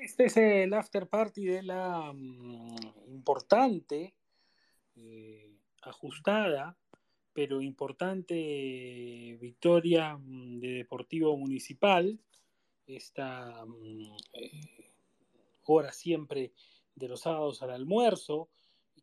Este es el after party de la um, importante, eh, ajustada, pero importante victoria um, de Deportivo Municipal. Esta um, eh, hora siempre de los sábados al almuerzo,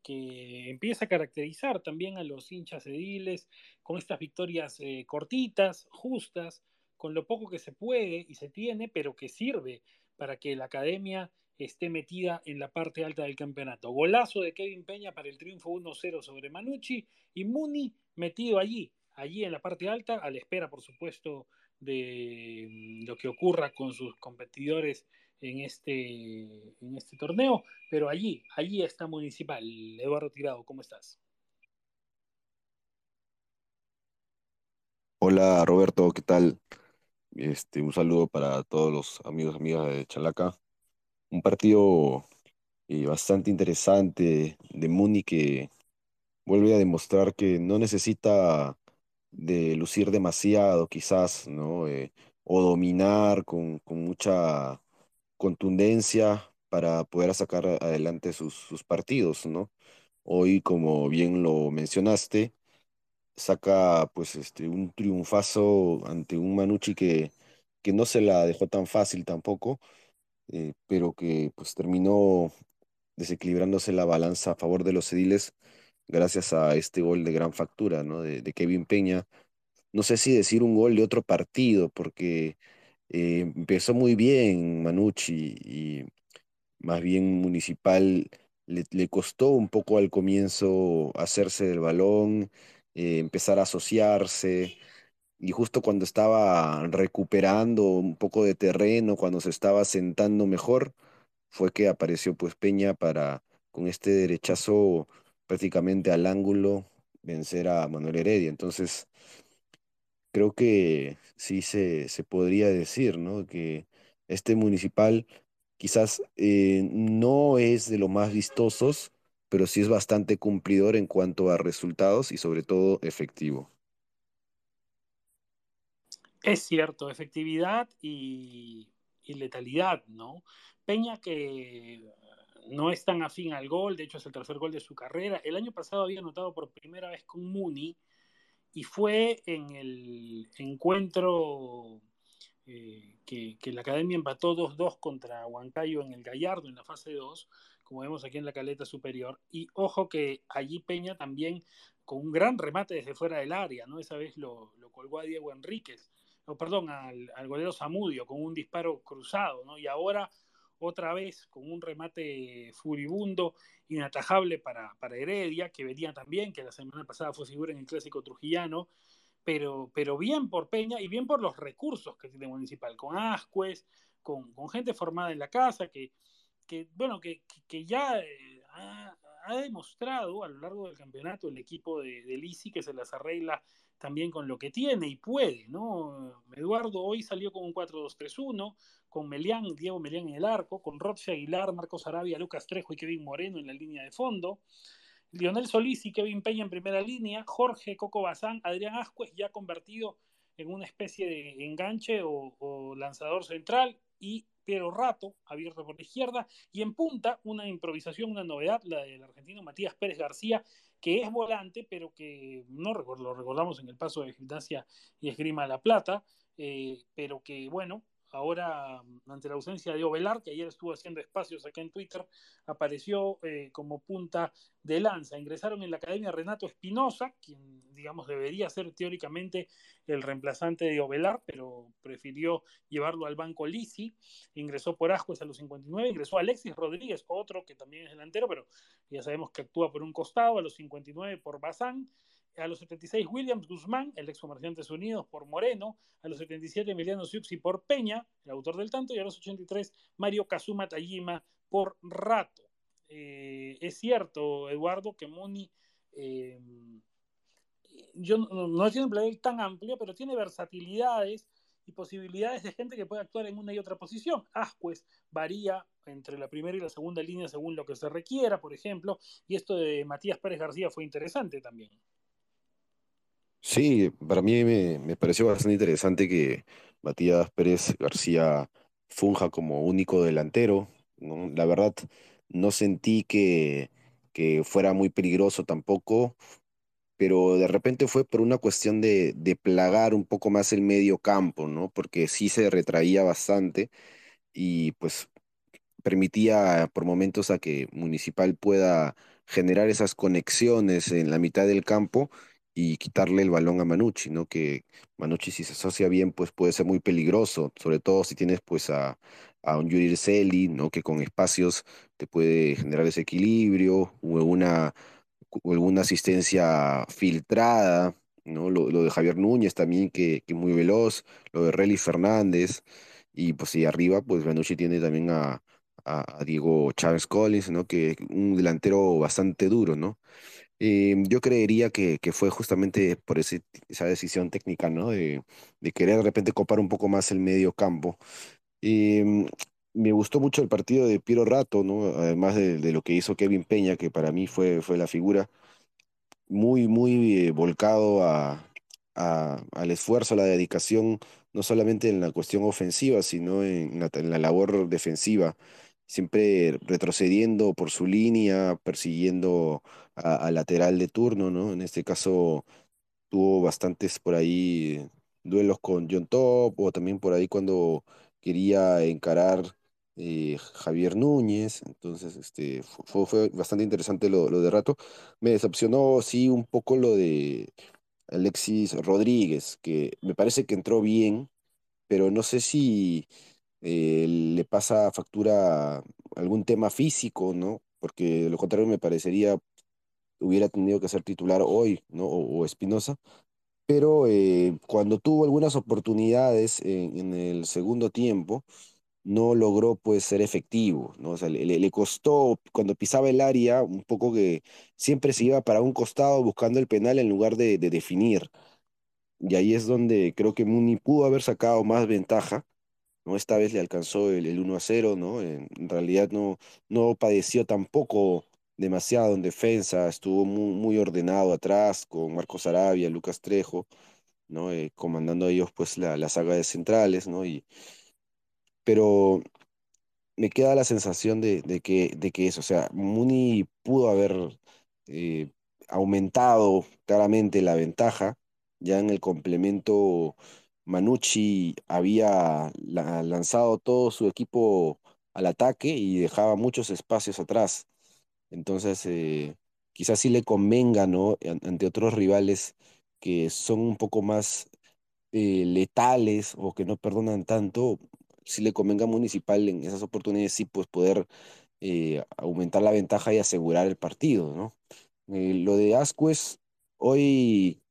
que empieza a caracterizar también a los hinchas ediles con estas victorias eh, cortitas, justas, con lo poco que se puede y se tiene, pero que sirve para que la academia esté metida en la parte alta del campeonato. Golazo de Kevin Peña para el triunfo 1-0 sobre Manucci y Muni metido allí, allí en la parte alta, a la espera, por supuesto, de mm, lo que ocurra con sus competidores en este, en este torneo, pero allí, allí está Municipal. Eduardo Tirado, ¿cómo estás? Hola Roberto, ¿qué tal? Este, un saludo para todos los amigos y amigas de Chalaca. Un partido eh, bastante interesante de Muni que vuelve a demostrar que no necesita de lucir demasiado, quizás, ¿no? Eh, o dominar con, con mucha contundencia para poder sacar adelante sus, sus partidos, ¿no? Hoy, como bien lo mencionaste, saca pues este, un triunfazo ante un Manucci que, que no se la dejó tan fácil tampoco, eh, pero que pues terminó desequilibrándose la balanza a favor de los ediles gracias a este gol de gran factura, ¿no? De, Kevin Peña. No sé si decir un gol de otro partido, porque eh, empezó muy bien Manucci y más bien Municipal le costó un poco al comienzo hacerse del balón, eh, empezar a asociarse, y justo cuando estaba recuperando un poco de terreno, cuando se estaba sentando mejor, fue que apareció pues Peña para con este derechazo prácticamente al ángulo vencer a Manuel Heredia. Entonces, creo que sí se, se podría decir, ¿no? Que este municipal quizás eh, no es de los más vistosos, pero sí es bastante cumplidor en cuanto a resultados y sobre todo efectivo. Es cierto, efectividad y, letalidad, ¿no? Peña que no es tan afín al gol, de hecho es el tercer gol de su carrera. El año pasado había anotado por primera vez con Muni y fue en el encuentro eh, que, que, la Academia empató 2-2 contra Huancayo en el Gallardo en la fase 2, como vemos aquí en la caleta superior. Y ojo que allí Peña también con un gran remate desde fuera del área, ¿no? Esa vez lo, lo colgó a Diego Enríquez, o perdón, al, al golero Zamudio con un disparo cruzado, ¿no? Y ahora otra vez con un remate furibundo, inatajable para, para Heredia, que venía también, que la semana pasada fue figura en el clásico trujillano, pero, pero bien por Peña y bien por los recursos que tiene Municipal, con Ascuez, con, con gente formada en la casa, que, que bueno, que, que ya eh, ha, ha, demostrado a lo largo del campeonato el equipo de, de Lisi que se las arregla también con lo que tiene y puede, ¿no? Eduardo hoy salió con un 4-2-3-1, con Melián, Diego Melián en el arco, con Roche Aguilar, Marcos Arabia, Lucas Trejo y Kevin Moreno en la línea de fondo, Lionel Solís y Kevin Peña en primera línea, Jorge Coco Bazán, Adrián Ascuez ya convertido en una especie de enganche o, o lanzador central y Piero Rato, abierto por la izquierda, y en punta una improvisación, una novedad, la del argentino Matías Pérez García, que es volante, pero que no lo recordamos en el paso de Gimnasia y Esgrima La Plata, eh, pero que, bueno, ahora ante la ausencia de Ovelar, que ayer estuvo haciendo espacios acá en Twitter, apareció eh, como punta de lanza. Ingresaron en la academia Renato Espinosa, quien digamos debería ser teóricamente el reemplazante de Ovelar, pero prefirió llevarlo al banco Lisi. Ingresó por Ascuez a los 59, ingresó Alexis Rodríguez, otro que también es delantero, pero ya sabemos que actúa por un costado, a los 59 por Bazán a los 76 Williams Guzmán, el ex Comerciantes Unidos por Moreno, a los 77 Emiliano Siuxi por Peña, el autor del tanto, y a los 83 Mario Kazuma Tajima por Rato. Eh, es cierto, Eduardo, que Moni eh, no, no tiene un plantel tan amplio, pero tiene versatilidades y posibilidades de gente que puede actuar en una y otra posición. Ascuez varía entre la primera y la segunda línea según lo que se requiera, por ejemplo, y esto de Matías Pérez García fue interesante también. Sí, para mí me, me, pareció bastante interesante que Matías Pérez García funja como único delantero, ¿no? La verdad, no sentí que, que fuera muy peligroso tampoco, pero de repente fue por una cuestión de, de plagar un poco más el medio campo, ¿no? Porque sí se retraía bastante y pues permitía por momentos a que Municipal pueda generar esas conexiones en la mitad del campo y quitarle el balón a Manucci, ¿no? Que Manucci si se asocia bien pues puede ser muy peligroso, sobre todo si tienes pues a, a un Yuri Celi, ¿no? Que con espacios te puede generar ese equilibrio o una alguna asistencia filtrada, ¿no? Lo, de Javier Núñez también, que, que muy veloz, lo de Relly Fernández, y pues y arriba, pues Manucci tiene también a, a Diego Chávez Collins, ¿no? Que un delantero bastante duro, ¿no? Eh, yo creería que, que fue justamente por ese, esa decisión técnica, ¿no? De, de querer de repente copar un poco más el medio campo. Eh, me gustó mucho el partido de Piero Rato, ¿no? Además de, de lo que hizo Kevin Peña, que para mí fue, fue la figura muy, muy eh, volcado a, a- al esfuerzo, a la dedicación, no solamente en la cuestión ofensiva, sino en la, en la labor defensiva, siempre retrocediendo por su línea, persiguiendo al lateral de turno, ¿no? En este caso tuvo bastantes por ahí duelos con John Top, o también por ahí cuando quería encarar eh, Javier Núñez, entonces este, fu- fue, fue bastante interesante lo, lo de Rato. Me decepcionó, sí, un poco lo de Alexis Rodríguez, que me parece que entró bien, pero no sé si eh, le pasa factura algún tema físico, ¿no? Porque de lo contrario me parecería hubiera tenido que ser titular hoy, ¿no? O, Espinosa, pero eh, cuando tuvo algunas oportunidades en, el segundo tiempo, no logró pues ser efectivo, ¿no? O sea, le, costó cuando pisaba el área un poco que siempre se iba para un costado buscando el penal en lugar de definir. Y ahí es donde creo que Muni pudo haber sacado más ventaja, ¿no? Esta vez le alcanzó el, el 1 a 0, ¿no? En, realidad no, no padeció tampoco demasiado en defensa, estuvo muy, muy ordenado atrás con Marcos Arabia, Lucas Trejo, ¿no? Eh, comandando ellos pues la, la saga de centrales, ¿no? Y, pero me queda la sensación de, de que, de que eso, o sea, Muni pudo haber eh, aumentado claramente la ventaja, ya en el complemento Manucci había la- lanzado todo su equipo al ataque y dejaba muchos espacios atrás, entonces eh, quizás sí le convenga, ¿no? An- Ante otros rivales que son un poco más eh, letales o que no perdonan tanto, si le convenga a Municipal en esas oportunidades, sí, pues poder eh, aumentar la ventaja y asegurar el partido, ¿no? Lo de Ascuez, hoy,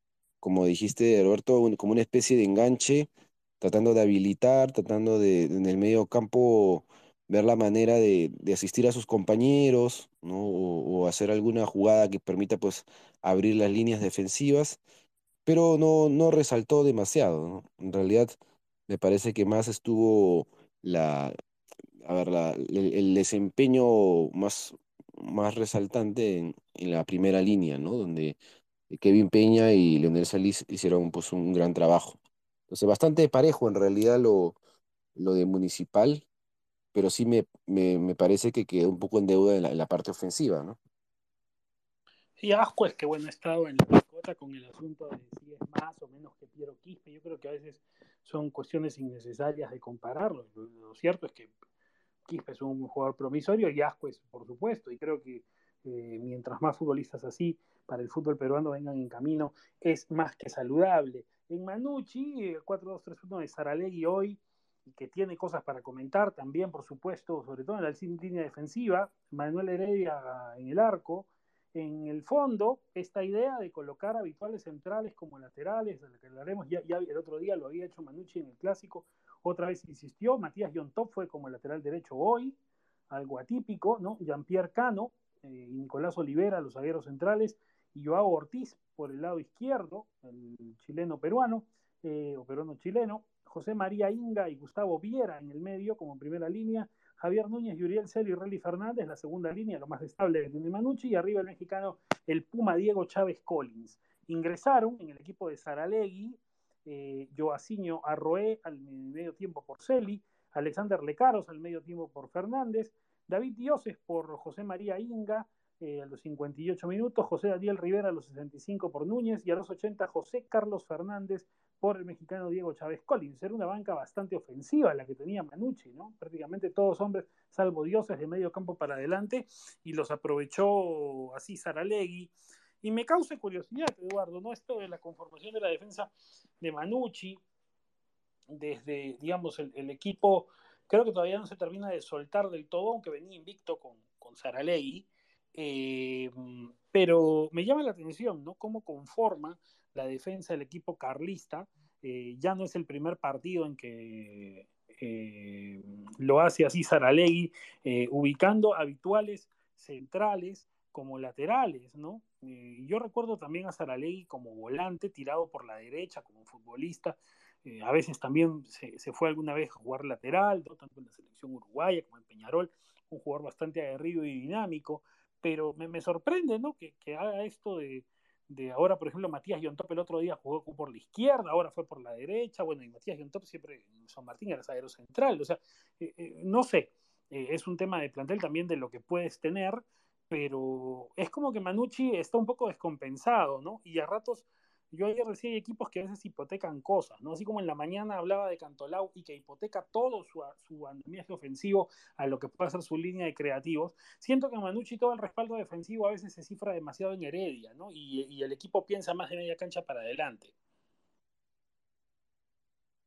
como dijiste, Roberto, como una especie de enganche, tratando de habilitar, tratando de, en el medio campo, ver la manera de, asistir a sus compañeros, ¿no? O, hacer alguna jugada que permita, pues, abrir las líneas defensivas pero no, no resaltó demasiado. En realidad, me parece que más estuvo la, a ver, la- el, el desempeño más, más resaltante en, en la primera línea, ¿no? Donde Kevin Peña y Leonel Salís hicieron pues un gran trabajo. Entonces, bastante parejo en realidad lo, lo de Municipal, pero sí me, me, me parece que quedó un poco en deuda en la, en la parte ofensiva, ¿no? Y asco es que, bueno, he estado en la mascota con el asunto de si es más o menos que Piero Quispe. Yo creo que a veces son cuestiones innecesarias de compararlos. Lo, lo cierto es que Quispe es un jugador promisorio y Ascuez, por supuesto, y creo que eh, mientras más futbolistas así para el fútbol peruano vengan en camino, es más que saludable. En Manucci, el 4-2-3-1 de Saralegui hoy, que tiene cosas para comentar también, por supuesto, sobre todo en la línea defensiva, Manuel Heredia en el arco, en el fondo, esta idea de colocar habituales centrales como laterales, de lo que hablaremos, ya, ya el otro día lo había hecho Manucci en el clásico, otra vez insistió, Matías Yontop fue como lateral derecho hoy, algo atípico, ¿no? Jean-Pierre Cano eh, y Nicolás Olivera, los zagueros centrales, Joao Ortiz por el lado izquierdo, el chileno peruano, eh, o peruano chileno, José María Inga y Gustavo Viera en el medio como primera línea, Javier Núñez, Yuriel Celo y Relly Fernández, la segunda línea, lo más estable que tiene Manucci, y arriba el mexicano, el Puma Diego Chávez Collins. Ingresaron en el equipo de Saralegui, eh, Joacinho Arroé al medio tiempo por Celi, Alexander Lecaros al medio tiempo por Fernández, David Dioses por José María Inga eh, a los 58 minutos, José Daniel Rivera a los 65 por Núñez y a los 80 José Carlos Fernández por el mexicano Diego Chávez Collins. Era una banca bastante ofensiva la que tenía Manucci, ¿no? Prácticamente todos hombres, salvo dioses de medio campo para adelante, y los aprovechó así Saralegui. Y me causa curiosidad, Eduardo, ¿no? Esto de la conformación de la defensa de Manucci, desde, digamos, el, equipo, creo que todavía no se termina de soltar del todo, aunque venía invicto con, con Saralegui. Eh, pero me llama la atención, ¿no? Cómo conforma la defensa del equipo carlista. Eh, ya no es el primer partido en que eh, lo hace así Saralegui, ubicando habituales centrales como laterales, ¿no? yo recuerdo también a Saralegui como volante, tirado por la derecha, como futbolista. a veces también se, fue alguna vez a jugar lateral, tanto en la selección uruguaya como en Peñarol, un jugador bastante aguerrido y dinámico, pero me, sorprende, ¿no? que haga esto de, de ahora, por ejemplo, Matías Yontop el otro día jugó por la izquierda, ahora fue por la derecha, bueno, y Matías Yontop siempre en San Martín era zaguero central, o sea, eh, eh, no sé, eh, es un tema de plantel también de lo que puedes tener, pero es como que Manucci está un poco descompensado, ¿no? Y a ratos yo ayer decía hay equipos que a veces hipotecan cosas, ¿no? Así como en la mañana hablaba de Cantolau y que hipoteca todo su, su andamiaje ofensivo a lo que puede ser su línea de creativos, siento que Manucci todo el respaldo defensivo a veces se cifra demasiado en Heredia, ¿no? Y, el equipo piensa más de media cancha para adelante.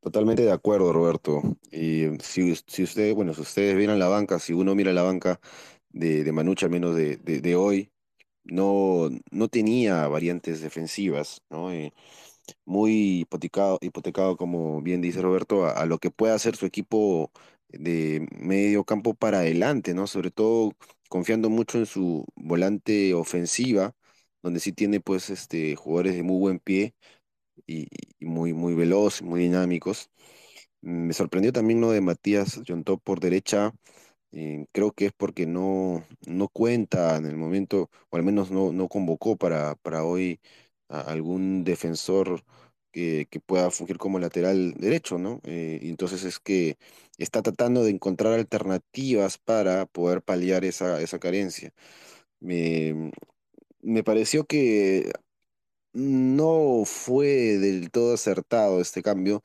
Totalmente de acuerdo, Roberto. Y si, si ustedes, bueno, si ustedes vieran la banca, si uno mira la banca de, de Manucci, al menos de, de hoy, no, no tenía variantes defensivas, ¿no? Eh, muy hipotecado, hipotecado, como bien dice Roberto, a, lo que pueda hacer su equipo de medio campo para adelante, ¿no? Sobre todo confiando mucho en su volante ofensiva, donde sí tiene pues este, jugadores de muy buen pie y, muy, muy veloz, muy dinámicos. Me sorprendió también lo de Matías Yontop por derecha, eh, creo que es porque no, no cuenta en el momento, o al menos no, no convocó para, para hoy a algún defensor que, que pueda fungir como lateral derecho, ¿no? Eh, entonces es que está tratando de encontrar alternativas para poder paliar esa, esa carencia. Me, me pareció que no fue del todo acertado este cambio.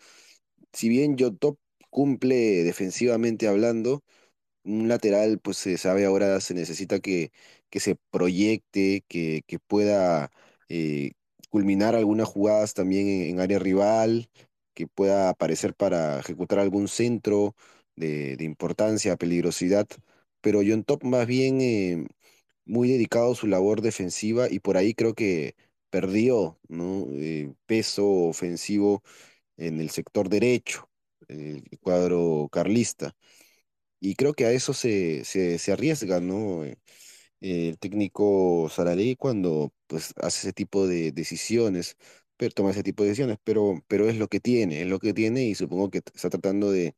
Si bien Yotop cumple defensivamente hablando, un lateral, pues se sabe ahora, se necesita que, que se proyecte, que, que pueda eh, culminar algunas jugadas también en, área rival, que pueda aparecer para ejecutar algún centro de, de importancia, peligrosidad. Pero John Top más bien eh, muy dedicado a su labor defensiva y por ahí creo que perdió. Eh, peso ofensivo en el sector derecho, el cuadro carlista. Y creo que a eso se, se, se arriesga, ¿no? Eh, El técnico Saralegui cuando pues hace ese tipo de decisiones, pero toma ese tipo de decisiones, pero, pero es lo que tiene, es lo que tiene y supongo que está tratando de,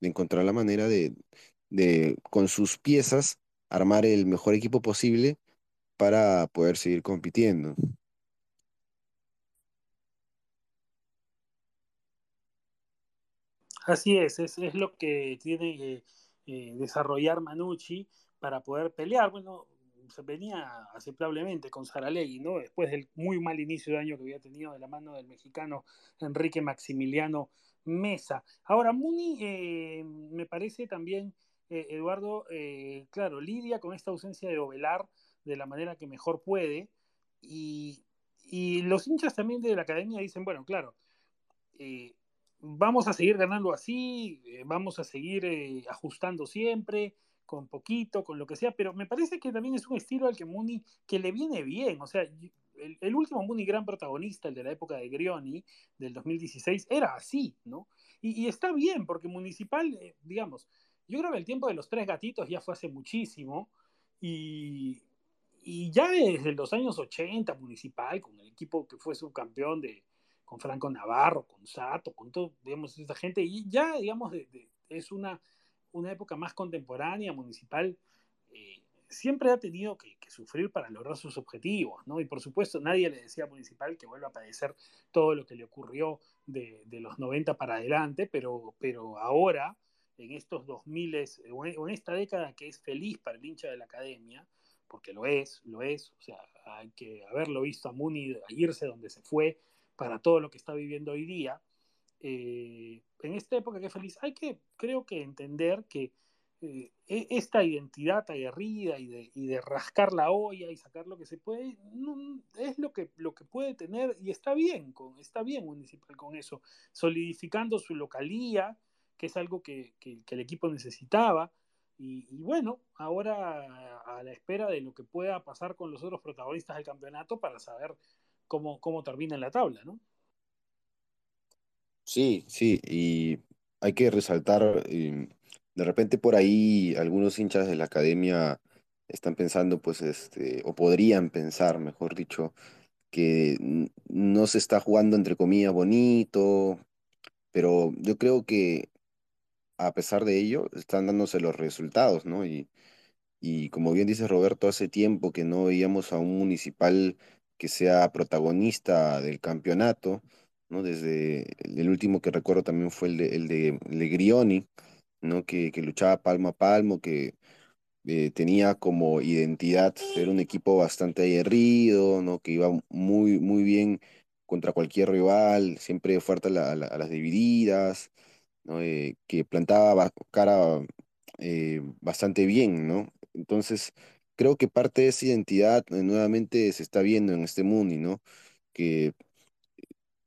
de encontrar la manera de, de, con sus piezas, armar el mejor equipo posible para poder seguir compitiendo. Así es, es, es lo que tiene que eh, desarrollar Manucci para poder pelear. Bueno, se venía aceptablemente con Saralegui, ¿no? Después del muy mal inicio de año que había tenido de la mano del mexicano Enrique Maximiliano Mesa. Ahora, Muni eh, me parece también, eh, Eduardo, claro, lidia con esta ausencia de Ovelar de la manera que mejor puede. Y, y los hinchas también de la academia dicen, bueno, claro, vamos a seguir ganando así, eh, vamos a seguir eh, ajustando siempre, con poquito, con lo que sea, pero me parece que también es un estilo al que Muni, que le viene bien, o sea, el, último Muni gran protagonista, el de la época de Grioni, del 2016, era así, ¿no? Y, está bien, porque Municipal, eh, digamos, yo creo que el tiempo de los tres gatitos ya fue hace muchísimo, y, y ya desde los años 80, Municipal, con el equipo que fue subcampeón de, con Franco Navarro, con Sato, con todo, digamos, esta gente, y ya, digamos, es una, una época más contemporánea, municipal, eh, siempre ha tenido que, sufrir para lograr sus objetivos, ¿no? Y por supuesto, nadie le decía a Municipal que vuelva a padecer todo lo que le ocurrió de, los 90 para adelante, pero, pero ahora en estos 2000 o en esta década que es feliz para el hincha de la academia, porque lo es, lo es, o sea, hay que haberlo visto a Muni irse donde se fue para todo lo que está viviendo hoy día. Eh, en esta época que feliz, hay que, creo que entender que eh, e, esta identidad aguerrida y de, y de, rascar la olla y sacar lo que se puede, es lo que, lo que puede tener y está bien, con, está bien Municipal con eso, solidificando su localía, que es algo que, que, el equipo necesitaba. Y, bueno, ahora a la espera de lo que pueda pasar con los otros protagonistas del campeonato para saber cómo, cómo termina en la tabla, ¿no? Sí, sí, y hay que resaltar, eh, de repente por ahí algunos hinchas de la academia están pensando, pues, este, o podrían pensar, mejor dicho, que no se está jugando entre comillas bonito, pero yo creo que a pesar de ello están dándose los resultados, ¿no? Y, y como bien dice Roberto, hace tiempo que no veíamos a un municipal que sea protagonista del campeonato, ¿no? Desde el último que recuerdo también fue el de, el ¿no? Que, que luchaba palmo a palmo, que eh, tenía como identidad ser un equipo bastante aguerrido, ¿no? Que iba muy, muy bien contra cualquier rival, siempre fuerte a, las divididas, ¿no? Eh, que plantaba cara eh, bastante bien, ¿no? Entonces, creo que parte de esa identidad nuevamente se está viendo en este mundo, ¿no? Que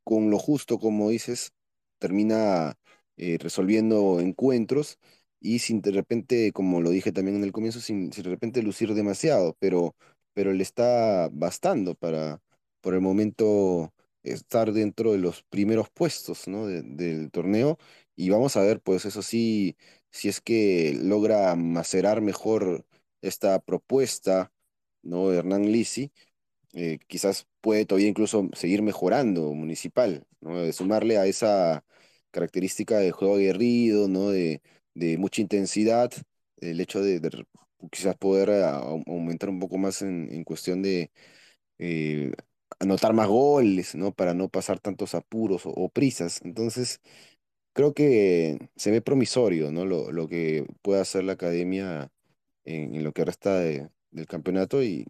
con lo justo, como dices, termina eh, resolviendo encuentros y sin de repente, como lo dije también en el comienzo, sin, de repente lucir demasiado, pero, pero le está bastando para por el momento estar dentro de los primeros puestos ¿no? del torneo y vamos a ver, pues eso sí, si es que logra macerar mejor esta propuesta, ¿no? de Hernán Lisi, eh, quizás puede todavía incluso seguir mejorando Municipal, ¿no? De sumarle a esa característica de juego aguerrido, ¿no? De, de mucha intensidad, el hecho de, quizás poder eh, aumentar un poco más en, cuestión de eh, anotar más goles, ¿no? Para no pasar tantos apuros o, prisas. Entonces, creo que se ve promisorio, ¿no? Lo, lo que puede hacer la academia en, lo que resta de, del campeonato y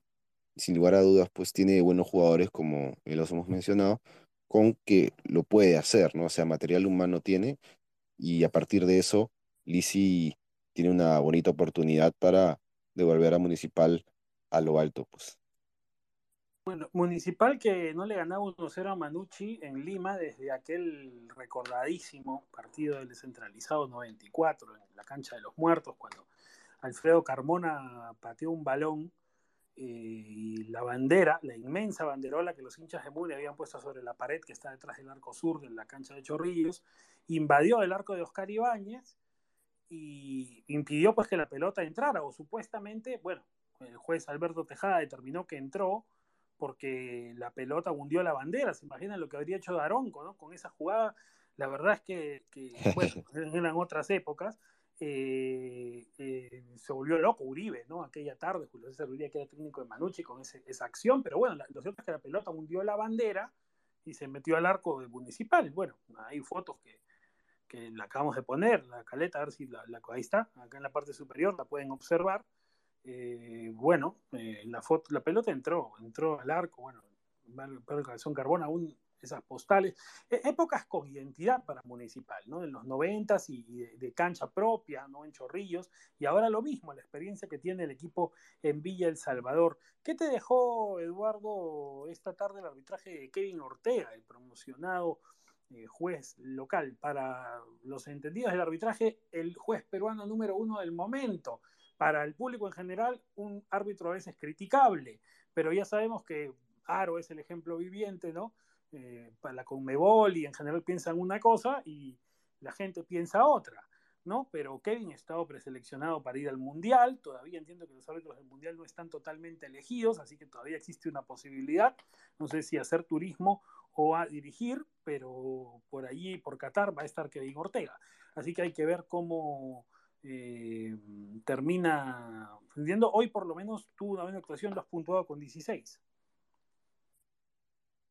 sin lugar a dudas, pues tiene buenos jugadores, como los hemos mencionado, con que lo puede hacer, ¿no? O sea, material humano tiene, y a partir de eso, Lisi tiene una bonita oportunidad para devolver a Municipal a lo alto, pues. Bueno, Municipal que no le ganaba 1-0 a Manucci en Lima desde aquel recordadísimo partido del descentralizado 94 en la cancha de los muertos, cuando Alfredo Carmona pateó un balón eh, y la bandera, la inmensa banderola que los hinchas de Muni habían puesto sobre la pared que está detrás del arco sur de la cancha de Chorrillos, invadió el arco de Oscar Ibáñez y impidió pues que la pelota entrara, o supuestamente, bueno, el juez Alberto Tejada determinó que entró porque la pelota hundió la bandera, se imaginan lo que habría hecho Daronco, ¿no? Con esa jugada, la verdad es que, que bueno, eran otras épocas, eh, eh, se volvió loco Uribe, ¿no? Aquella tarde, Julio César Uribe, que era técnico de Manucci, con esa acción, pero bueno, lo cierto es que la pelota hundió la bandera y se metió al arco de municipal. Bueno, hay fotos que, que la acabamos de poner, la caleta, a ver si la, ahí está, acá en la parte superior, la pueden observar. Eh, bueno, la, foto, la pelota entró, entró al arco, bueno, Pedro Cabezón Carbón aún esas postales, e, épocas con identidad para Municipal, ¿no? En los noventas y de, cancha propia, ¿no? En Chorrillos, y ahora lo mismo, la experiencia que tiene el equipo en Villa El Salvador. ¿Qué te dejó, Eduardo, esta tarde el arbitraje de Kevin Ortega, el promocionado eh, juez local? Para los entendidos del arbitraje, el juez peruano número uno del momento. Para el público en general, un árbitro a veces criticable, pero ya sabemos que Aro es el ejemplo viviente, ¿no? Eh, para la Conmebol y en general piensan una cosa y la gente piensa otra, ¿no? Pero Kevin ha estado preseleccionado para ir al Mundial, todavía entiendo que los árbitros del Mundial no están totalmente elegidos, así que todavía existe una posibilidad, no sé si hacer turismo o dirigir, pero por allí, por Qatar, va a estar Kevin Ortega. Así que hay que ver cómo eh, termina entiendo Hoy por lo menos tuvo una buena actuación, lo has puntuado con 16.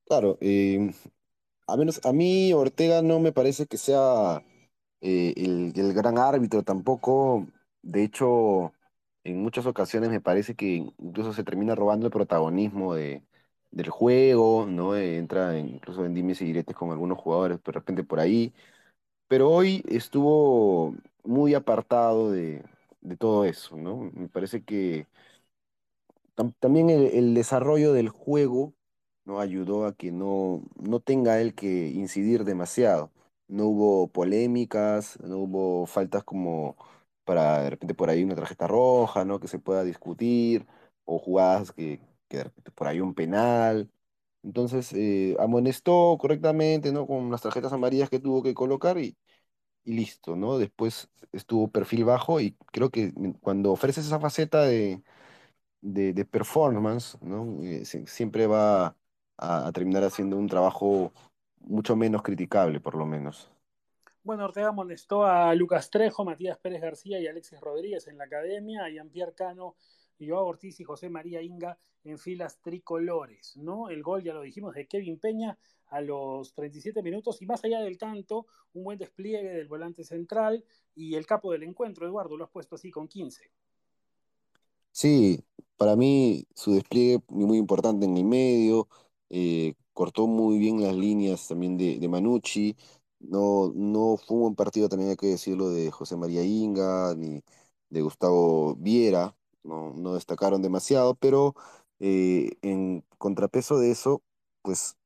Claro, eh, a menos a mí Ortega no me parece que sea eh, el, el gran árbitro tampoco. De hecho, en muchas ocasiones me parece que incluso se termina robando el protagonismo de, del juego, ¿no? Eh, entra en- incluso en dimes y diretes con algunos jugadores de repente por ahí. Pero hoy estuvo muy apartado de, de todo eso, ¿no? Me parece que tam- también el desarrollo del juego, ¿no? ayudó a que no, no tenga él que incidir demasiado. No hubo polémicas, no hubo faltas como para de repente por ahí una tarjeta roja, ¿no? que se pueda discutir, o jugadas que, que de repente por ahí un penal. Entonces, eh, amonestó correctamente, ¿no? Con las tarjetas amarillas que tuvo que colocar y, y listo, ¿no? Después estuvo perfil bajo y creo que cuando ofreces esa faceta de de, de performance, ¿no? Eh, siempre va a, a terminar haciendo un trabajo mucho menos criticable, por lo menos. Bueno, Ortega amonestó a Lucas Trejo, Matías Pérez García y Alexis Rodríguez en la academia, a Jean-Pierre Cano, Joao Ortiz y José María Inga en filas tricolores, ¿no? El gol, ya lo dijimos, de Kevin Peña a los 37 minutos y más allá del tanto, un buen despliegue del volante central y el capo del encuentro, Eduardo, lo has puesto así con 15. Sí, para mí su despliegue muy, muy importante en el medio, eh, cortó muy bien las líneas también de, Manucci, no, no fue un partido, también hay que decirlo, de José María Inga, ni de Gustavo Viera, no, destacaron demasiado, pero eh, en contrapeso de eso, pues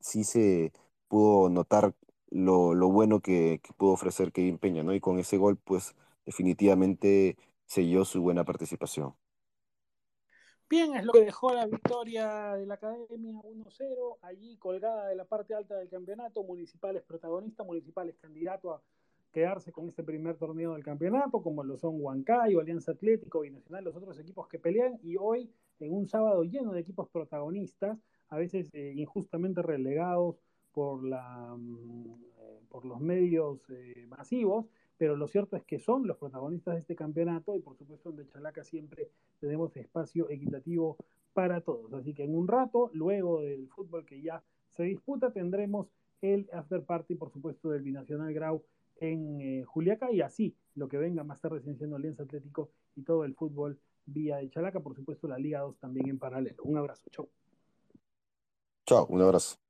sí se pudo notar lo, lo bueno que, que pudo ofrecer Kevin Peña, ¿no? Y con ese gol, pues definitivamente selló su buena participación. Bien, es lo que dejó la victoria de la Academia 1-0, allí colgada de la parte alta del campeonato, Municipales protagonista, Municipales candidato a quedarse con este primer torneo del campeonato, como lo son Huancayo, Alianza Atlético y Nacional, los otros equipos que pelean, y hoy en un sábado lleno de equipos protagonistas, a veces eh, injustamente relegados por, la, eh, por los medios eh, masivos, pero lo cierto es que son los protagonistas de este campeonato y por supuesto en de Chalaca siempre tenemos espacio equitativo para todos. Así que en un rato, luego del fútbol que ya se disputa, tendremos el after party, por supuesto, del Binacional Grau en eh, Juliaca y así lo que venga más tarde siendo Alianza Atlético y todo el fútbol vía de Chalaca, por supuesto la Liga 2 también en paralelo. Un abrazo, chau. Chao, un abrazo.